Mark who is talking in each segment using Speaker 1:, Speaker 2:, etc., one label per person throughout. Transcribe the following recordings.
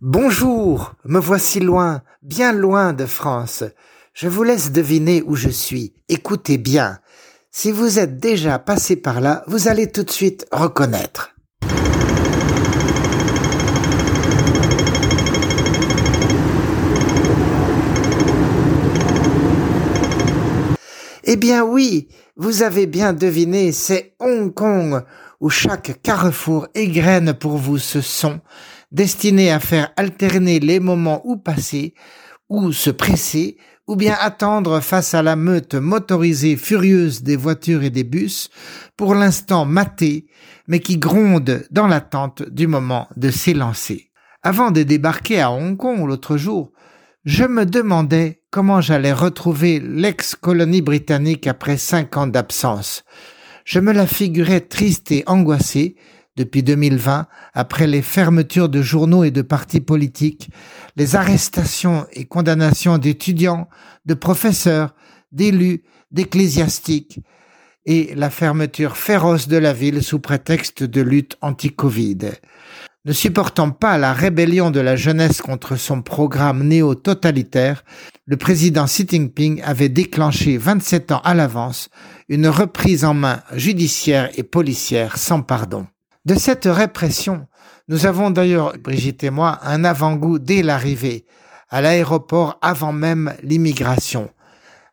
Speaker 1: Bonjour, me voici loin, bien loin de France. Je vous laisse deviner où je suis. Écoutez bien. Si vous êtes déjà passé par là, vous allez tout de suite reconnaître. Eh bien oui, vous avez bien deviné, c'est Hong Kong, où chaque carrefour égrène pour vous ce son, destiné à faire alterner les moments où passer, ou se presser, ou bien attendre face à la meute motorisée furieuse des voitures et des bus, pour l'instant maté, mais qui gronde dans l'attente du moment de s'élancer. Avant de débarquer à Hong Kong l'autre jour, je me demandais comment j'allais retrouver l'ex-colonie britannique après cinq ans d'absence. Je me la figurais triste et angoissée, depuis 2020, après les fermetures de journaux et de partis politiques, les arrestations et condamnations d'étudiants, de professeurs, d'élus, d'ecclésiastiques, et la fermeture féroce de la ville sous prétexte de lutte anti-Covid. Ne supportant pas la rébellion de la jeunesse contre son programme néo-totalitaire, le président Xi Jinping avait déclenché 27 ans à l'avance une reprise en main judiciaire et policière sans pardon. De cette répression, nous avons d'ailleurs, Brigitte et moi, un avant-goût dès l'arrivée, à l'aéroport avant même l'immigration.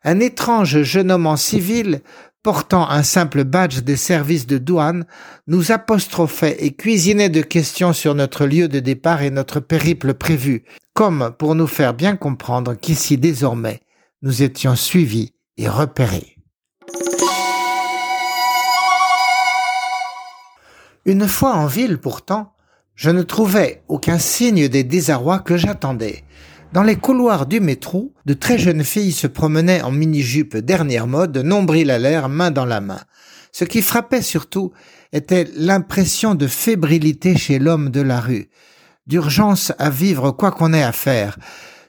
Speaker 1: Un étrange jeune homme en civil, portant un simple badge des services de douane, nous apostrophait et cuisinait de questions sur notre lieu de départ et notre périple prévu, comme pour nous faire bien comprendre qu'ici désormais nous étions suivis et repérés. Une fois en ville pourtant, je ne trouvais aucun signe des désarrois que j'attendais. Dans les couloirs du métro, de très jeunes filles se promenaient en mini-jupe dernière mode, nombril à l'air, main dans la main. Ce qui frappait surtout était l'impression de fébrilité chez l'homme de la rue, d'urgence à vivre quoi qu'on ait à faire.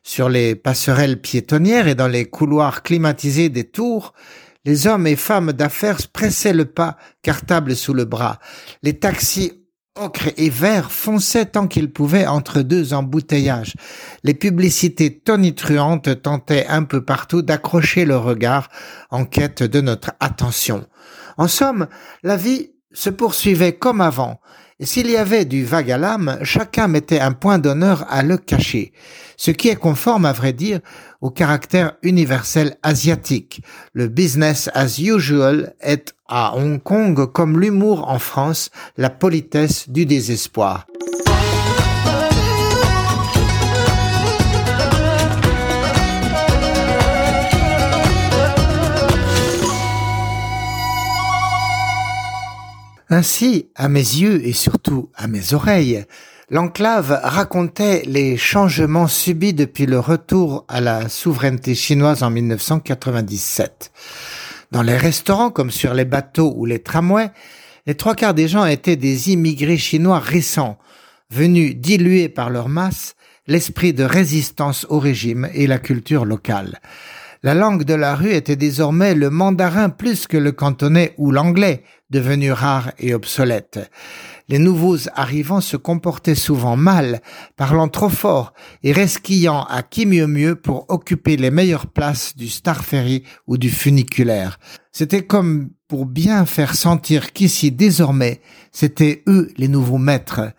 Speaker 1: Sur les passerelles piétonnières et dans les couloirs climatisés des tours, les hommes et femmes d'affaires pressaient le pas, cartable sous le bras. Les taxis ocre et vert fonçaient tant qu'ils pouvaient entre deux embouteillages. Les publicités tonitruantes tentaient un peu partout d'accrocher le regard en quête de notre attention. En somme, la vie se poursuivait comme avant, s'il y avait du vague à l'âme, chacun mettait un point d'honneur à le cacher, ce qui est conforme, à vrai dire, au caractère universel asiatique. Le business as usual est à Hong Kong comme l'humour en France, la politesse du désespoir. Ainsi, à mes yeux et surtout à mes oreilles, l'enclave racontait les changements subis depuis le retour à la souveraineté chinoise en 1997. Dans les restaurants comme sur les bateaux ou les tramways, les trois quarts des gens étaient des immigrés chinois récents, venus diluer par leur masse l'esprit de résistance au régime et la culture locale. La langue de la rue était désormais le mandarin plus que le cantonais ou l'anglais, devenu rare et obsolète. Les nouveaux arrivants se comportaient souvent mal, parlant trop fort et resquillant à qui mieux mieux pour occuper les meilleures places du Star Ferry ou du funiculaire. C'était comme pour bien faire sentir qu'ici désormais, c'étaient eux les nouveaux maîtres.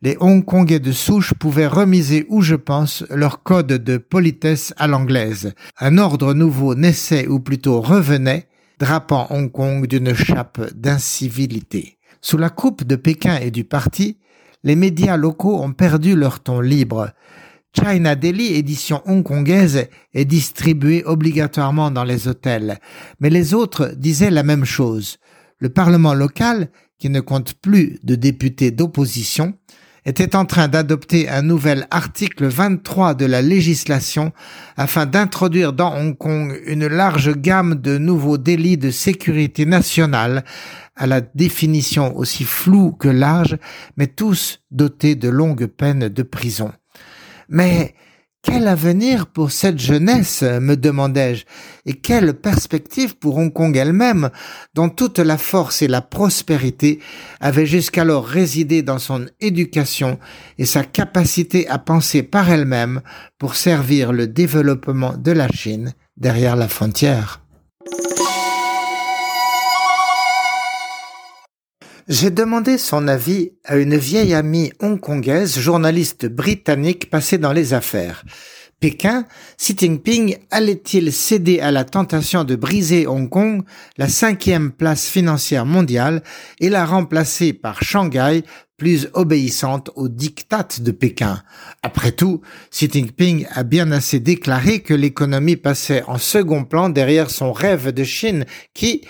Speaker 1: Les Hongkongais de souche pouvaient remiser où je pense leur code de politesse à l'anglaise. Un ordre nouveau naissait ou plutôt revenait drapant Hong Kong d'une chape d'incivilité. Sous la coupe de Pékin et du parti, les médias locaux ont perdu leur ton libre. China Daily, édition hongkongaise, est distribuée obligatoirement dans les hôtels. Mais les autres disaient la même chose. Le Parlement local, qui ne compte plus de députés d'opposition, était en train d'adopter un nouvel article 23 de la législation afin d'introduire dans Hong Kong une large gamme de nouveaux délits de sécurité nationale à la définition aussi floue que large, mais tous dotés de longues peines de prison. Mais quel avenir pour cette jeunesse, me demandai-je, et quelle perspective pour Hong Kong elle-même, dont toute la force et la prospérité avaient jusqu'alors résidé dans son éducation et sa capacité à penser par elle-même pour servir le développement de la Chine derrière la frontière. J'ai demandé son avis à une vieille amie hongkongaise, journaliste britannique passée dans les affaires. Pékin, Xi Jinping allait-il céder à la tentation de briser Hong Kong, la cinquième place financière mondiale, et la remplacer par Shanghai, plus obéissante aux dictates de Pékin? Après tout, Xi Jinping a bien assez déclaré que l'économie passait en second plan derrière son rêve de Chine qui,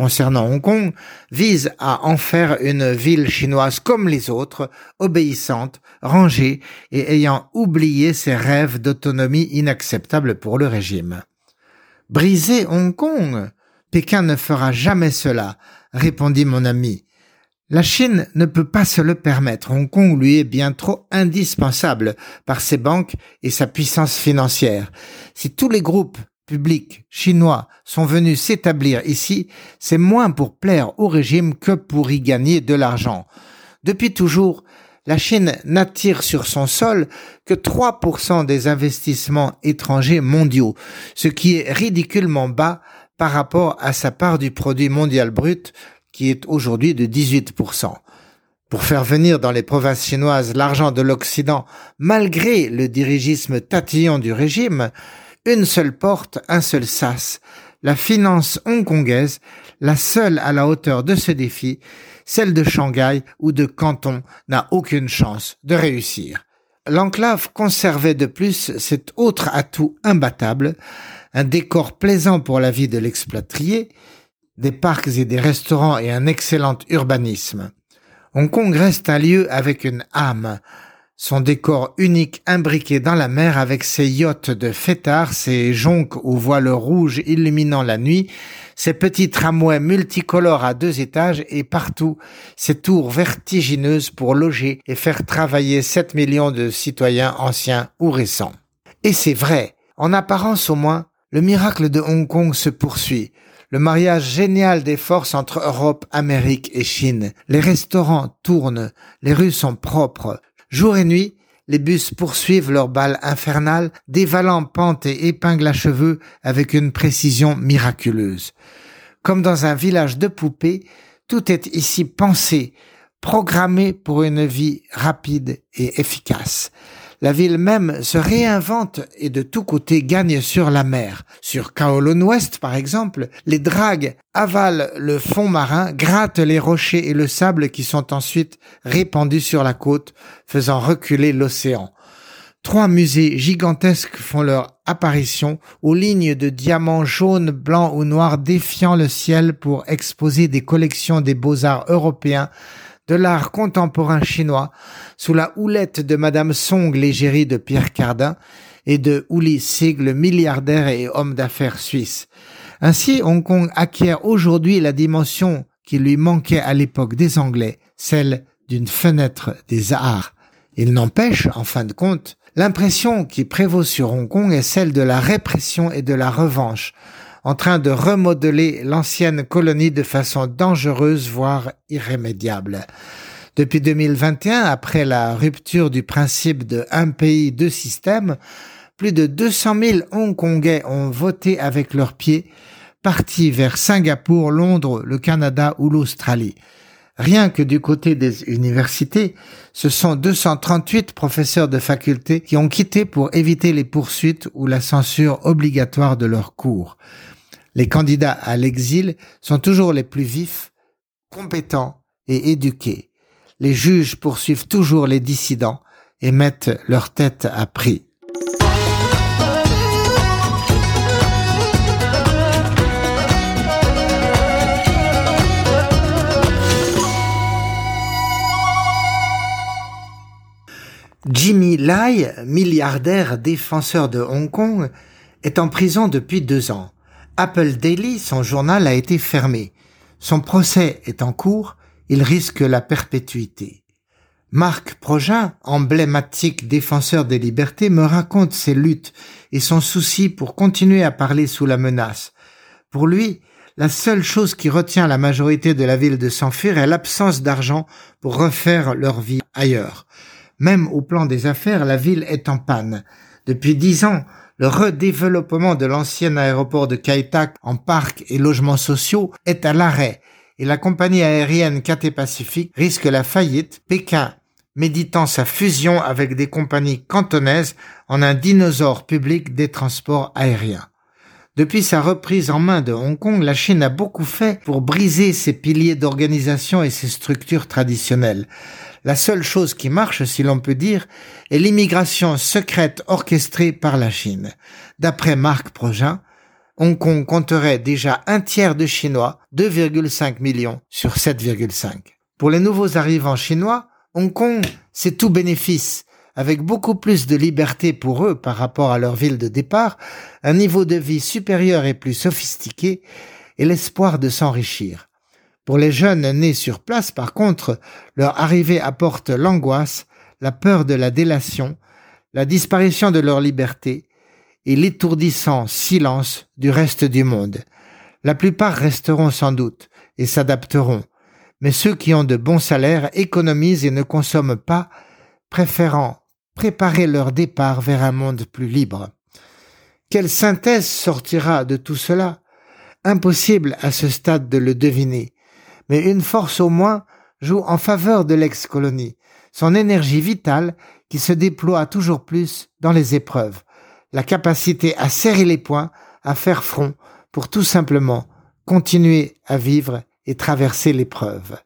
Speaker 1: concernant Hong Kong vise à en faire une ville chinoise comme les autres, obéissante, rangée et ayant oublié ses rêves d'autonomie inacceptables pour le régime. Briser Hong Kong Pékin ne fera jamais cela, répondit mon ami. La Chine ne peut pas se le permettre. Hong Kong lui est bien trop indispensable par ses banques et sa puissance financière. Si tous les groupes publics chinois sont venus s'établir ici, c'est moins pour plaire au régime que pour y gagner de l'argent. Depuis toujours, la Chine n'attire sur son sol que 3% des investissements étrangers mondiaux, ce qui est ridiculement bas par rapport à sa part du produit mondial brut qui est aujourd'hui de 18%. Pour faire venir dans les provinces chinoises l'argent de l'Occident, malgré le dirigisme tatillon du régime, une seule porte, un seul sas. La finance hongkongaise, la seule à la hauteur de ce défi, celle de Shanghai ou de Canton, n'a aucune chance de réussir. L'enclave conservait de plus cet autre atout imbattable, un décor plaisant pour la vie de l'expatrié, des parcs et des restaurants et un excellent urbanisme. Hong Kong reste un lieu avec une âme, son décor unique imbriqué dans la mer avec ses yachts de fêtards, ses jonques aux voiles rouges illuminant la nuit, ses petits tramways multicolores à deux étages et partout ses tours vertigineuses pour loger et faire travailler 7 millions de citoyens anciens ou récents. Et c'est vrai, en apparence au moins, le miracle de Hong Kong se poursuit. Le mariage génial des forces entre Europe, Amérique et Chine. Les restaurants tournent, les rues sont propres, Jour et nuit, les bus poursuivent leur balle infernale, dévalant pentes et épingles à cheveux avec une précision miraculeuse. Comme dans un village de poupées, tout est ici pensé, programmé pour une vie rapide et efficace la ville même se réinvente et de tous côtés gagne sur la mer. Sur Kowloon Ouest, par exemple, les dragues avalent le fond marin, grattent les rochers et le sable qui sont ensuite répandus sur la côte, faisant reculer l'océan. Trois musées gigantesques font leur apparition aux lignes de diamants jaunes, blancs ou noirs défiant le ciel pour exposer des collections des beaux-arts européens de l'art contemporain chinois sous la houlette de Madame Song, l'égérie de Pierre Cardin, et de Uli Sig, le milliardaire et homme d'affaires suisse. Ainsi, Hong Kong acquiert aujourd'hui la dimension qui lui manquait à l'époque des Anglais, celle d'une fenêtre des arts. Il n'empêche, en fin de compte, l'impression qui prévaut sur Hong Kong est celle de la répression et de la revanche, en train de remodeler l'ancienne colonie de façon dangereuse, voire irrémédiable. Depuis 2021, après la rupture du principe de un pays, deux systèmes, plus de 200 000 Hongkongais ont voté avec leurs pieds, partis vers Singapour, Londres, le Canada ou l'Australie. Rien que du côté des universités, ce sont 238 professeurs de faculté qui ont quitté pour éviter les poursuites ou la censure obligatoire de leurs cours. Les candidats à l'exil sont toujours les plus vifs, compétents et éduqués. Les juges poursuivent toujours les dissidents et mettent leur tête à prix. Jimmy Lai, milliardaire défenseur de Hong Kong, est en prison depuis deux ans. Apple Daily, son journal, a été fermé. Son procès est en cours, il risque la perpétuité. Marc Progin, emblématique défenseur des libertés, me raconte ses luttes et son souci pour continuer à parler sous la menace. Pour lui, la seule chose qui retient la majorité de la ville de s'enfuir est l'absence d'argent pour refaire leur vie ailleurs. Même au plan des affaires, la ville est en panne. Depuis dix ans, le redéveloppement de l'ancien aéroport de Kai en parcs et logements sociaux est à l'arrêt et la compagnie aérienne Cathay Pacific risque la faillite, Pékin méditant sa fusion avec des compagnies cantonaises en un dinosaure public des transports aériens. Depuis sa reprise en main de Hong Kong, la Chine a beaucoup fait pour briser ses piliers d'organisation et ses structures traditionnelles. La seule chose qui marche, si l'on peut dire, est l'immigration secrète orchestrée par la Chine. D'après Marc Progin, Hong Kong compterait déjà un tiers de Chinois, 2,5 millions sur 7,5. Pour les nouveaux arrivants chinois, Hong Kong, c'est tout bénéfice, avec beaucoup plus de liberté pour eux par rapport à leur ville de départ, un niveau de vie supérieur et plus sophistiqué, et l'espoir de s'enrichir. Pour les jeunes nés sur place, par contre, leur arrivée apporte l'angoisse, la peur de la délation, la disparition de leur liberté et l'étourdissant silence du reste du monde. La plupart resteront sans doute et s'adapteront, mais ceux qui ont de bons salaires économisent et ne consomment pas, préférant préparer leur départ vers un monde plus libre. Quelle synthèse sortira de tout cela? Impossible à ce stade de le deviner mais une force au moins joue en faveur de l'ex-colonie, son énergie vitale qui se déploie toujours plus dans les épreuves, la capacité à serrer les poings, à faire front pour tout simplement continuer à vivre et traverser l'épreuve.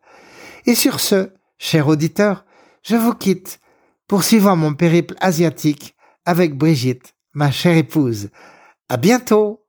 Speaker 1: Et sur ce, cher auditeur, je vous quitte, poursuivant mon périple asiatique avec Brigitte, ma chère épouse. À bientôt!